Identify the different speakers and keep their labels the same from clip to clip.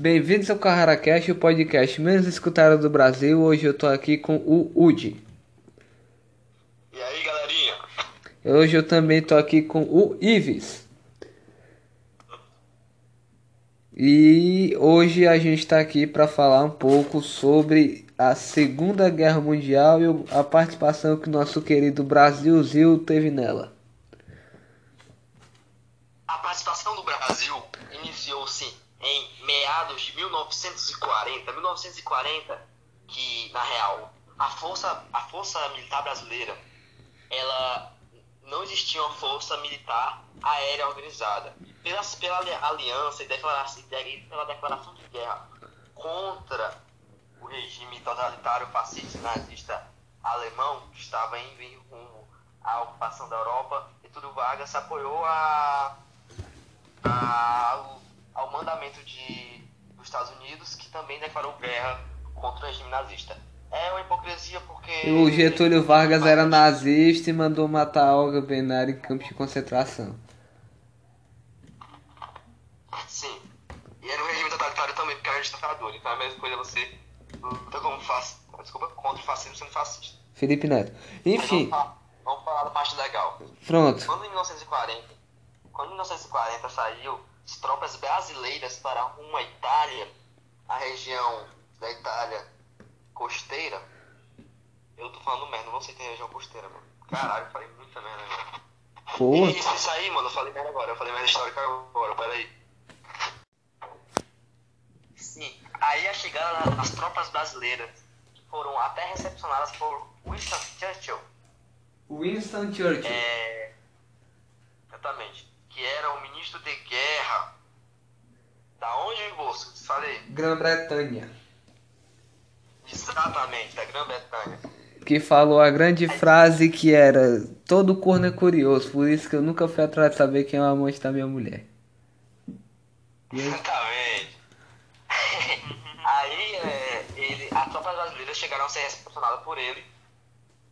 Speaker 1: Bem-vindos ao CarraraCast, o podcast menos escutado do Brasil. Hoje eu tô aqui com o Udi.
Speaker 2: E aí, galerinha?
Speaker 1: Hoje eu também tô aqui com o Ives. E hoje a gente está aqui para falar um pouco sobre a Segunda Guerra Mundial e a participação que nosso querido Brasilzil teve nela.
Speaker 2: A participação do Brasil meados de 1940, 1940, que na real a força, a força militar brasileira, ela não existia uma força militar aérea organizada. Pela, pela aliança e declaração, pela declaração de guerra contra o regime totalitário fascista nazista alemão, que estava indo em rumo à ocupação da Europa, Getúlio Vargas apoiou a, a, ao, mandamento de, dos Estados Unidos, que também declarou guerra contra o regime nazista. É uma hipocrisia porque.
Speaker 1: O Getúlio Vargas era nazista e mandou matar Olga Benar em campos de concentração.
Speaker 2: Sim. E era um regime totalitário também, porque era ditador. Então é a mesma coisa você luta como faz... Desculpa, contra o fascismo sendo fascista.
Speaker 1: Felipe Neto. Enfim.
Speaker 2: Vamos falar, vamos falar da parte legal.
Speaker 1: Pronto.
Speaker 2: Quando em 1940, quando em 1940 saiu as tropas brasileiras para rumo à Itália, a região da Itália costeira. Eu tô falando merda, não sei se tem região costeira, mano. Caralho, eu falei muita merda agora.
Speaker 1: Porra.
Speaker 2: Isso, isso aí, mano, eu falei merda agora, eu falei merda histórica agora, peraí. Sim, aí a chegada das tropas brasileiras foram até recepcionadas por Winston Churchill.
Speaker 1: Winston Churchill.
Speaker 2: É, exatamente. Que era o ministro de guerra. Da onde, moço? Falei.
Speaker 1: Grã-Bretanha.
Speaker 2: Exatamente, da Grã-Bretanha.
Speaker 1: Que falou a grande frase que era Todo corno é curioso, por isso que eu nunca fui atrás de saber quem é o amante da minha mulher.
Speaker 2: Exatamente. aí é, ele, as tropas brasileiras chegaram a ser recepcionadas por ele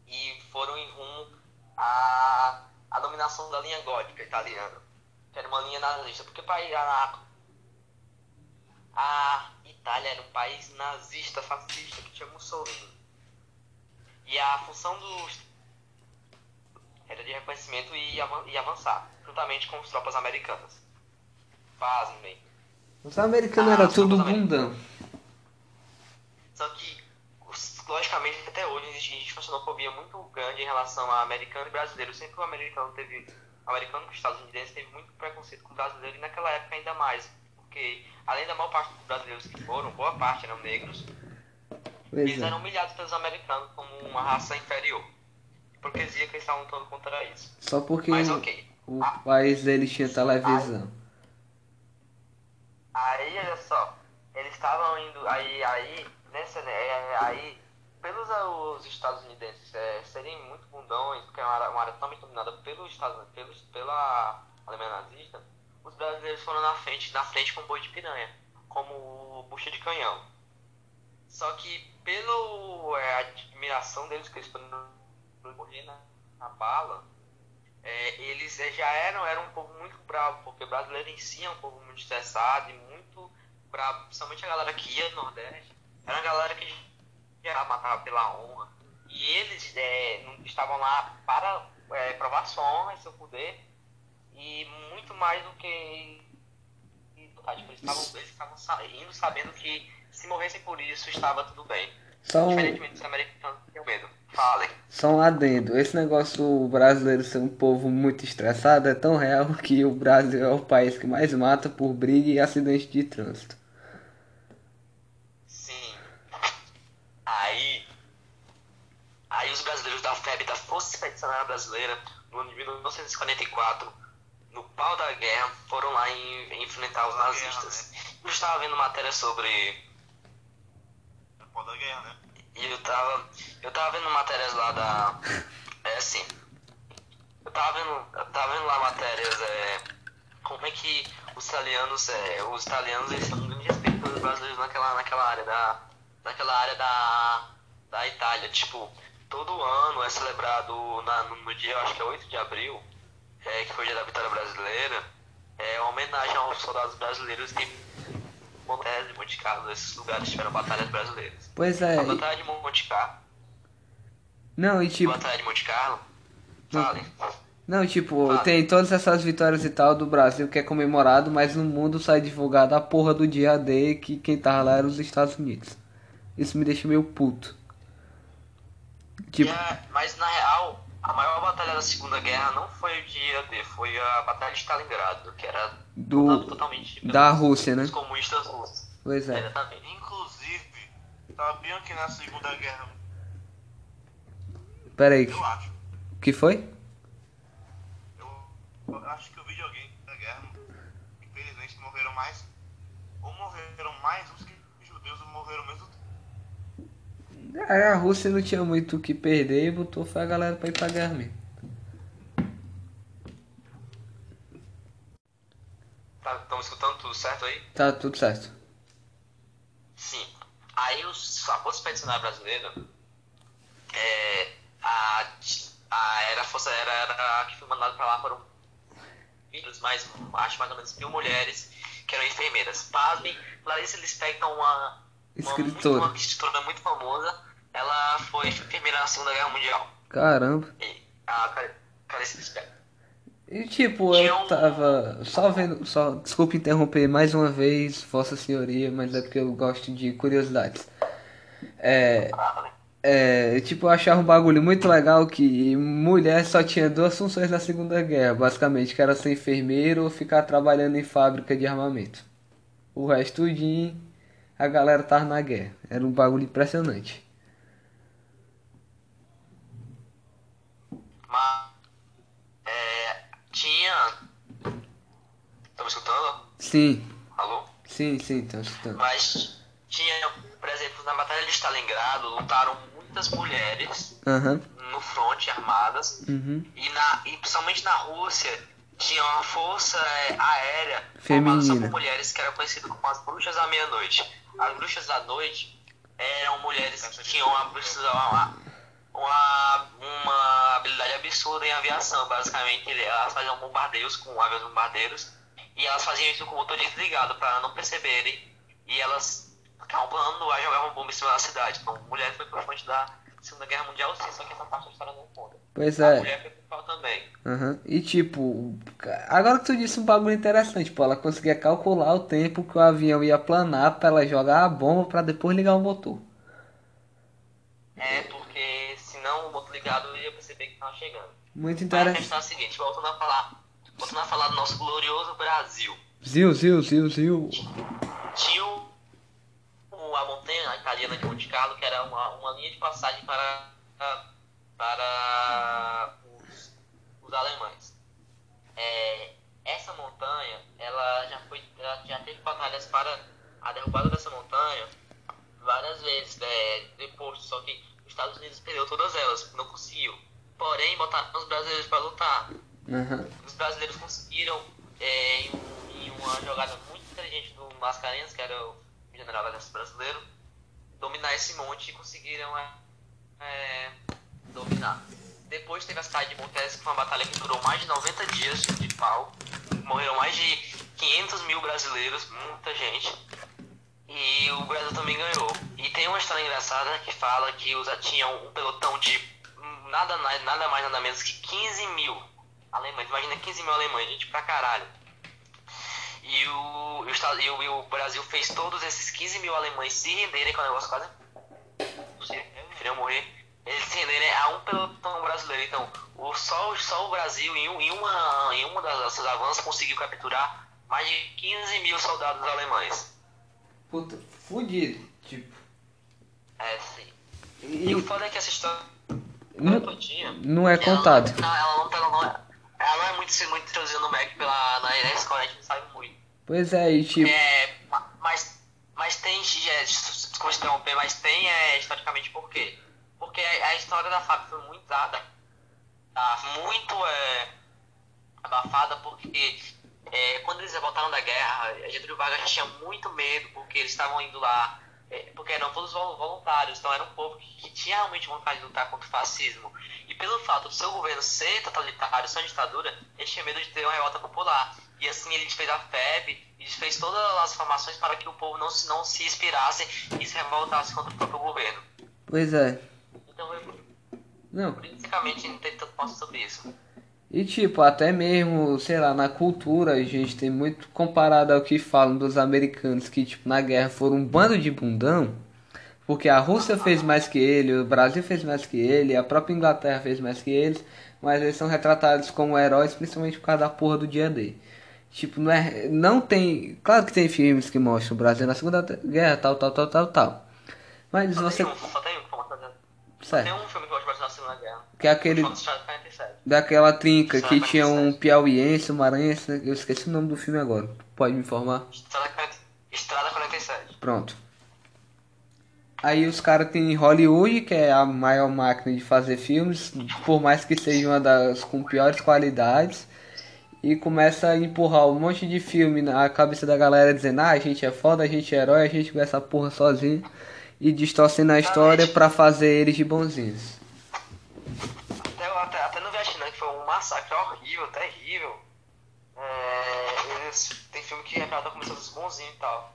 Speaker 2: e foram em rumo à, à dominação da linha gótica italiana, que era uma linha nazista, porque para ir a, a Itália era um país nazista, fascista, que tinha Mussolini. E a função dos era de reconhecimento e, avan- e avançar, juntamente com as tropas americanas. Pasmem.
Speaker 1: Os americanos
Speaker 2: Ah,
Speaker 1: eram tudo bundão.
Speaker 2: Só que, logicamente, até hoje existe uma xenofobia muito grande em relação a americano e brasileiro. Sempre o americano teve. Americano com os estadunidenses teve muito preconceito com o brasileiro e naquela época ainda mais. Porque, além da maior parte dos brasileiros que foram, boa parte eram negros,
Speaker 1: Pois
Speaker 2: eles
Speaker 1: é.
Speaker 2: eram humilhados pelos americanos como uma raça inferior. Hipocrisia que eles estavam lutando contra isso.
Speaker 1: Só porque
Speaker 2: Mas
Speaker 1: o,
Speaker 2: ok.
Speaker 1: o país deles tinha televisão.
Speaker 2: Aí, olha só, eles estavam indo, aí, aí, nessa, né, é, aí, pelos os estadunidenses é, serem muito bundões, porque é uma área, uma área totalmente dominada pelos Estados pelos, pela Alemanha nazista, os brasileiros foram na frente, na frente com boi de piranha, como bucha de canhão. Só que pelo é, admiração deles que eles foram morrer na, na bala, é, eles é, já eram, eram um povo muito bravo, porque o brasileiro em si é um povo muito estressado e muito bravo, principalmente a galera que ia do Nordeste, era uma galera que já matava pela honra. E eles é, estavam lá para é, provar sua honra e seu poder, e muito mais do que. Tipo, eles estavam, eles estavam saindo sabendo que se morressem por isso estava tudo bem.
Speaker 1: Um,
Speaker 2: Diferentemente dos americanos que tinham medo. Falem.
Speaker 1: só um adendo. Esse negócio do brasileiro ser um povo muito estressado é tão real que o Brasil é o país que mais mata por briga e acidente de trânsito.
Speaker 2: Sim. Aí. Aí os brasileiros da FEB, da Força Expedicionária Brasileira, no ano de 1944, no pau da guerra, foram lá em, enfrentar os nazistas. Eu estava vendo matéria sobre.
Speaker 3: No pau da guerra, né?
Speaker 2: E eu tava. Eu tava vendo matérias lá da. É assim. Eu tava vendo. Eu tava vendo lá matérias. É, como é que os italianos. É, os italianos eles um grande respeito pelos brasileiros naquela, naquela área da. Naquela área da. Da Itália. Tipo, todo ano é celebrado na, no, dia, acho que é 8 de abril, é, que foi o dia da vitória brasileira, é uma homenagem aos soldados brasileiros que monésimo Monte Carlo, esses lugares tiveram batalhas brasileiras.
Speaker 1: Pois é.
Speaker 2: A Batalha de Monte Carlo.
Speaker 1: Não, e
Speaker 2: A
Speaker 1: tipo.
Speaker 2: Batalha de Monte Carlo.
Speaker 1: Não, tipo, tem todas essas vitórias e tal do Brasil que é comemorado, mas no mundo sai divulgado a porra do dia D que quem tava lá era os Estados Unidos. Isso me deixa meio puto. Tipo,
Speaker 2: E a- mas na real, a maior batalha da Segunda Guerra não foi o dia D, foi a Batalha de Stalingrado, que era
Speaker 1: do.
Speaker 2: totalmente
Speaker 1: Da Rússia, né?
Speaker 2: pelos comunistas russos.
Speaker 1: Pois é.
Speaker 2: Exatamente.
Speaker 3: Inclusive, sabiam que na Segunda Guerra,
Speaker 1: Pera aí,
Speaker 3: eu acho,
Speaker 1: o que foi?
Speaker 3: eu, eu acho que eu vi de alguém da guerra, infelizmente morreram mais, ou morreram mais uns que judeus ou morreram ao mesmo tempo.
Speaker 1: É, A Rússia não tinha muito o que perder e botou foi a galera pra ir pra guerra mesmo.
Speaker 2: Tá, estamos escutando tudo certo aí?
Speaker 1: Tá tudo certo.
Speaker 2: Sim. Aí os, a Força Expedicionária Brasileira, é, a, a, era a Força era, era a que foi mandada pra lá foram filhos, mais, acho mais ou menos mil mulheres que eram enfermeiras. Pasmem, Clarice Lispector, uma,
Speaker 1: Escritora.
Speaker 2: uma escritora muito famosa, ela foi enfermeira na Segunda Guerra Mundial.
Speaker 1: Caramba.
Speaker 2: E a Clarice- Clarice Lispector.
Speaker 1: E tipo,
Speaker 2: Tinha
Speaker 1: eu
Speaker 2: um-
Speaker 1: tava só vendo, só, desculpa interromper mais uma vez, Vossa Senhoria, mas é porque eu gosto de curiosidades. É, é, tipo, eu achava um bagulho muito legal que mulher só tinha duas funções na Segunda Guerra, basicamente, que era ser enfermeiro ou ficar trabalhando em fábrica de armamento. O resto tudinho, a galera tava na guerra. Era um bagulho impressionante.
Speaker 2: Mas é, tinha. Estão me escutando?
Speaker 1: Sim,
Speaker 2: Alô?
Speaker 1: sim, sim, então escutando.
Speaker 2: Mas tinha, por exemplo, na Batalha de Stalingrado lutaram muitas mulheres
Speaker 1: Aham,
Speaker 2: no fronte armadas
Speaker 1: uhum.
Speaker 2: e, na, e principalmente na Rússia tinha uma força é, aérea formada só
Speaker 1: Feminina.
Speaker 2: por mulheres que era conhecida como as bruxas da meia-noite. As bruxas da noite eram mulheres que tinham uma, uma, uma, uma habilidade absurda em aviação, basicamente. Elas faziam bombardeios com aviões bombardeiros e elas faziam isso com o motor desligado para não perceberem. E elas ficavam planando no ar jogavam bomba em cima da cidade. Então, mulher foi frente da Segunda Guerra Mundial, sim, só que essa parte da história não conta.
Speaker 1: Pois
Speaker 2: A
Speaker 1: é.
Speaker 2: mulher foi principal também.
Speaker 1: Aham. E tipo, agora que tu disse um bagulho interessante, pô, ela conseguia calcular o tempo que o avião ia planar pra ela jogar a bomba pra depois ligar o motor.
Speaker 2: É, porque senão o motor ligado ia perceber que tava chegando.
Speaker 1: Muito
Speaker 2: Mas a
Speaker 1: interessante.
Speaker 2: questão é a seguinte, voltando a falar, voltando a falar do nosso glorioso Brasil.
Speaker 1: Zil, zil, zil, zil.
Speaker 2: Tinha o, o- a montanha italiana de Monte Carlo, que era uma, uma linha de passagem para, para os, os alemães. É, essa montanha, ela já foi, ela já teve batalhas para a derrubada dessa montanha várias vezes é, depois, só que os Estados Unidos perdeu todas elas, não conseguiu. Porém, botaram os brasileiros para lutar.
Speaker 1: Aham.
Speaker 2: Os brasileiros conseguiram, é, em, um- em uma jogada muito inteligente do Mascarenhas, que era o brasileiro, dominar esse monte e conseguiram é, é, dominar. Depois teve a cidade de Montes, que foi uma batalha que durou mais de 90 dias de pau. Morreram mais de 500 mil brasileiros, muita gente. E o Brasil também ganhou. E tem uma história engraçada que fala que os tinham um pelotão de nada, nada mais nada menos que 15 mil alemães. Imagina 15 mil alemães, gente pra caralho. E o, e o, Estado- e o, e o Brasil fez todos esses 15 mil alemães se renderem, que é um negócio quase preferiam morrer. Eles se renderem a um pelotão brasileiro. Então, o, só, só o Brasil, em, em uma, em uma das seus avanços, conseguiu capturar mais de 15 mil soldados alemães.
Speaker 1: Puta, fudido. Tipo.
Speaker 2: É, sim.
Speaker 1: E
Speaker 2: E o foda é que essa história
Speaker 1: não, não é contado.
Speaker 2: Ela não, ela não, não é muito, muito introduzida no MEC pela, na, na escola, a gente não sabe muito.
Speaker 1: Pois é, e tipo.
Speaker 2: É, ma- mas, mas tem, é, desculpa interromper, mas tem é, historicamente por quê? Porque a, a história da FAB foi muito dada, tá, muito é, abafada, porque é, quando eles voltaram da guerra, Getúlio Vargas tinha muito medo, porque eles estavam indo lá, porque eram todos vol- voluntários, então era um povo que, que tinha realmente vontade de lutar contra o fascismo. E pelo fato do seu governo ser totalitário, ser uma ditadura, ele tinha medo de ter uma revolta popular. E assim ele fez a FEB e e fez todas as informações para que o povo não se, não se inspirasse e se revoltasse contra o próprio governo.
Speaker 1: Pois é.
Speaker 2: Então, eu,
Speaker 1: Não.
Speaker 2: politicamente, não tem tanto posto sobre isso.
Speaker 1: E tipo, até mesmo, sei lá, na cultura a gente tem muito comparado ao que falam dos americanos, que tipo, na guerra foram um bando de bundão, porque a Rússia fez mais que ele, o Brasil fez mais que ele, a própria Inglaterra fez mais que eles, mas eles são retratados como heróis principalmente por causa da porra do dia D. Tipo, não é. Não tem. Claro que tem filmes que mostram o Brasil na Segunda Guerra, tal, tal, tal, tal, tal. Mas você. Certo.
Speaker 2: tem um filme que eu gosto bastante na Segunda Guerra.
Speaker 1: Que é aquele.
Speaker 2: Foto Estrada 47.
Speaker 1: Daquela trinca que tinha um
Speaker 2: 47.
Speaker 1: piauiense, um maranhense, eu esqueci o nome do filme agora. Pode me informar?
Speaker 2: Estrada 40 Estrada 47.
Speaker 1: Pronto. Aí os caras têm Hollywood, que é a maior máquina de fazer filmes, por mais que seja uma das com piores qualidades, e começa a empurrar um monte de filme na cabeça da galera dizendo, ah, a gente é foda, a gente é herói, a gente com essa porra sozinho, e distorcendo a história pra fazer eles de bonzinhos.
Speaker 2: Até, até, até no Vietnã, que foi um massacre horrível, terrível. É, eles, tem filme que retrata como se fosse bonzinho e tal.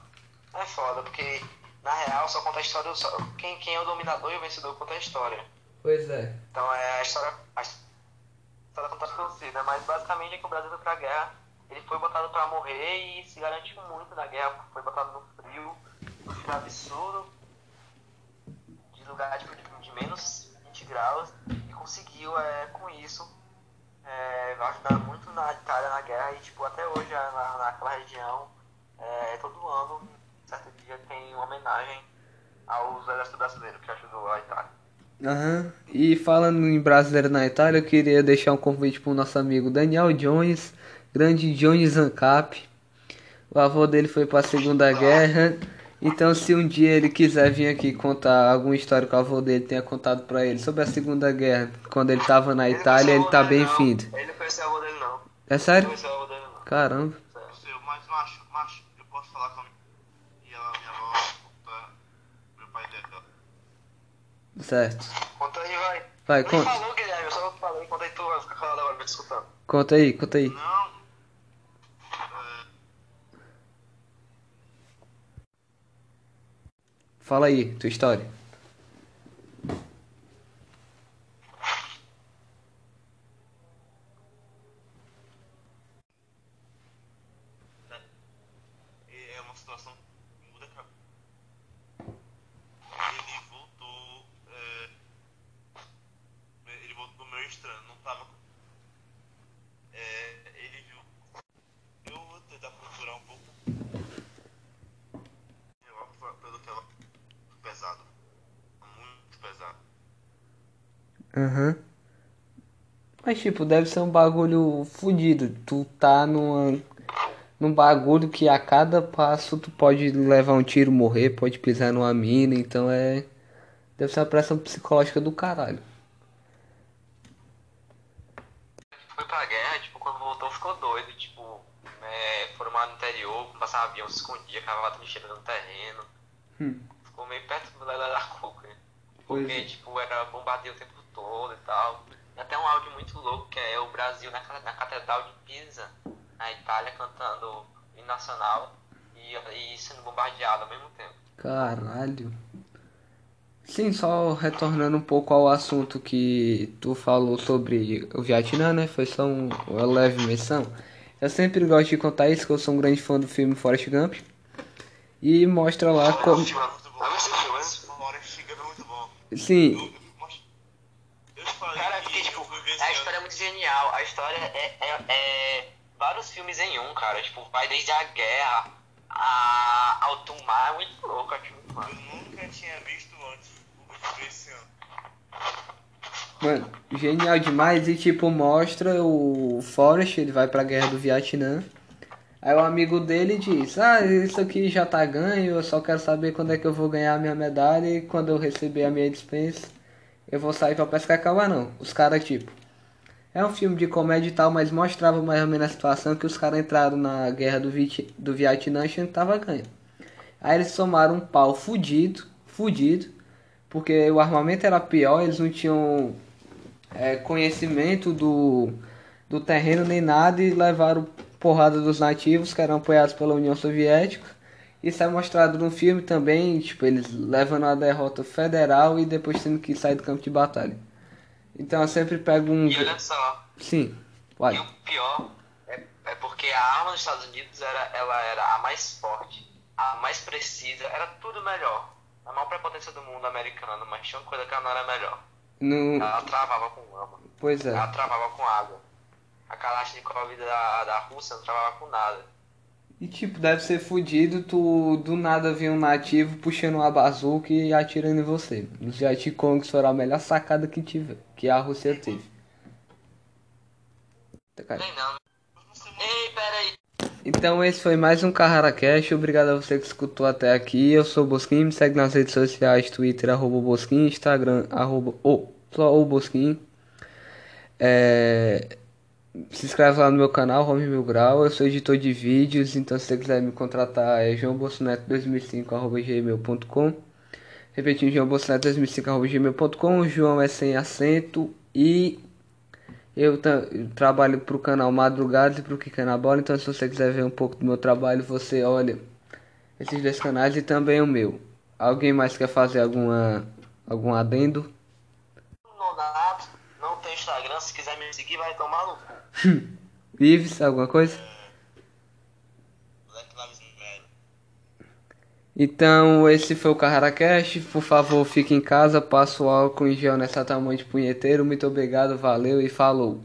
Speaker 2: É foda, porque na real só conta a história. Só, quem, quem é o dominador e o vencedor conta a história.
Speaker 1: Pois é.
Speaker 2: Então é a história. A história contada pelo Cid, né? Mas basicamente é que o Brasil foi pra guerra. Ele foi botado pra morrer e se garantiu muito na guerra. Foi botado no frio, no frio absurdo, lugar de, menos 20 graus. E conseguiu, é, com isso, é, ajudar muito na Itália na guerra. E tipo, até hoje na, naquela região, é, todo ano, certo dia, tem uma homenagem aos exércitos brasileiros que ajudou a Itália.
Speaker 1: Aham. E falando em brasileiro na Itália, eu queria deixar um convite pro nosso amigo Daniel Jones, grande Jones Ancap. O avô dele foi pra Segunda Guerra. Então, se um dia ele quiser vir aqui contar alguma história que o avô dele tenha contado pra ele sobre a Segunda Guerra, quando ele tava na Itália, ele tá bem-vindo.
Speaker 2: Ele não conheceu a avó dele, não.
Speaker 1: É
Speaker 2: Não
Speaker 1: sério?
Speaker 2: conheceu a avó dele, não.
Speaker 1: Caramba.
Speaker 3: Seu, mas macho, macho, eu posso falar com a minha, ela, minha avó, tá, meu pai dela.
Speaker 1: Certo.
Speaker 2: Conta aí, vai.
Speaker 1: Vai, conta.
Speaker 2: falou, Guilherme, eu só falei. Conta aí, tu vai ficar calado agora, me escutando.
Speaker 1: Conta aí, conta aí.
Speaker 3: Não, é,
Speaker 1: Fala aí, tua história.
Speaker 3: é uma situação que muda a cabeça. Ele voltou, é, ele voltou meio estranho, não tava, é, ele viu, eu vou tentar procurar um pouco, Eu, pelo que ela, pesado, muito pesado.
Speaker 1: Aham. Mas tipo, deve ser um bagulho fudido. Tu tá numa, num bagulho que a cada passo tu pode levar um tiro, morrer, pode pisar numa mina, então é. Deve ser uma pressão psicológica do caralho.
Speaker 2: Foi pra guerra, tipo, quando voltou ficou doido, tipo, é, foram lá no interior, passava avião, se escondia, cavava trincheira no terreno.
Speaker 1: Hum.
Speaker 2: Ficou meio perto da Porque,
Speaker 1: é.
Speaker 2: tipo, era bombardeio o tempo todo e tal. E até um áudio muito louco, que é o Brasil na, na Catedral de Pisa, na Itália, cantando o hino nacional e, e sendo bombardeado ao mesmo tempo.
Speaker 1: Caralho. Sim, só retornando um pouco ao assunto que tu falou sobre o Vietnã, né? Foi só um, uma leve menção. Eu sempre gosto de contar isso, que eu sou um grande fã do filme Forrest Gump. E mostra lá como.
Speaker 3: É muito bom. É.
Speaker 1: Sim,
Speaker 3: Eu, eu te falei
Speaker 2: Cara,
Speaker 3: que
Speaker 2: tipo, a história é muito genial. A história é, é, é vários filmes em um, cara. Tipo, vai desde a guerra a, ao mar. É muito louco, muito massa.
Speaker 3: Eu nunca tinha visto antes. Esse ano.
Speaker 1: Mano, genial demais e tipo mostra o Forrest, ele vai pra guerra do Vietnã. Aí o amigo dele diz: "Ah, isso aqui já tá ganho, eu só quero saber quando é que eu vou ganhar a minha medalha e quando eu receber a minha dispensa, eu vou sair pra pescar cavalo não". Os caras tipo é um filme de comédia e tal, mas mostrava mais ou menos a situação que os caras entraram na guerra do, Vit do Vietnã achando tava ganho. Aí eles tomaram um pau fudido, fudido, porque o armamento era pior, eles não tinham é, conhecimento do, do terreno nem nada e levaram porrada dos nativos que eram apoiados pela União Soviética. Isso é mostrado no filme também, tipo, eles levando a derrota federal e depois tendo que sair do campo de batalha. Então eu sempre pego um.
Speaker 2: E olha só,
Speaker 1: Sim,
Speaker 2: e
Speaker 1: vai.
Speaker 2: o pior é, é porque a arma dos Estados Unidos era, ela era a mais forte, a mais precisa, era tudo melhor. A maior prepotência do mundo americano, mas tinha uma coisa que ela não era melhor.
Speaker 1: No...
Speaker 2: Ela travava com lama,
Speaker 1: Pois
Speaker 2: ela
Speaker 1: é.
Speaker 2: travava com água. A Kalashnikov da, da Rússia não travava com nada.
Speaker 1: E tipo, deve ser fudido tu do nada ver um nativo puxando uma bazuca e atirando em você. Os Vietcongs foram a melhor sacada que tive, que a Rússia teve. Tá.
Speaker 2: Nem não. Ei, peraí.
Speaker 1: Então esse foi mais um Carrara Cash. Obrigado a você que escutou até aqui. Eu sou o Bosquim, me segue nas redes sociais, Twitter, arroba Bosquim, Instagram, arroba o, só o Bosquim. É, se inscreve lá no meu canal, Home Mil Grau. Eu sou editor de vídeos, então se você quiser me contratar é joãobolsoneto2005 arroba gmail.com Repetindo, joãobolsoneto2005 arroba gmail.com O João é sem acento e eu, eu trabalho pro canal Madrugadas e pro Kika na Bola, então se você quiser ver um pouco do meu trabalho, você olha esses dois canais e também o meu. Alguém mais quer fazer alguma algum adendo?
Speaker 2: Nonato, não tem Instagram, se quiser me seguir vai tomar no cu.
Speaker 1: Ives, alguma coisa? Então esse foi o Carrara Cash. Por favor, fique em casa, passa o álcool em gel nessa tamanho de punheteiro. Muito obrigado, valeu e falou.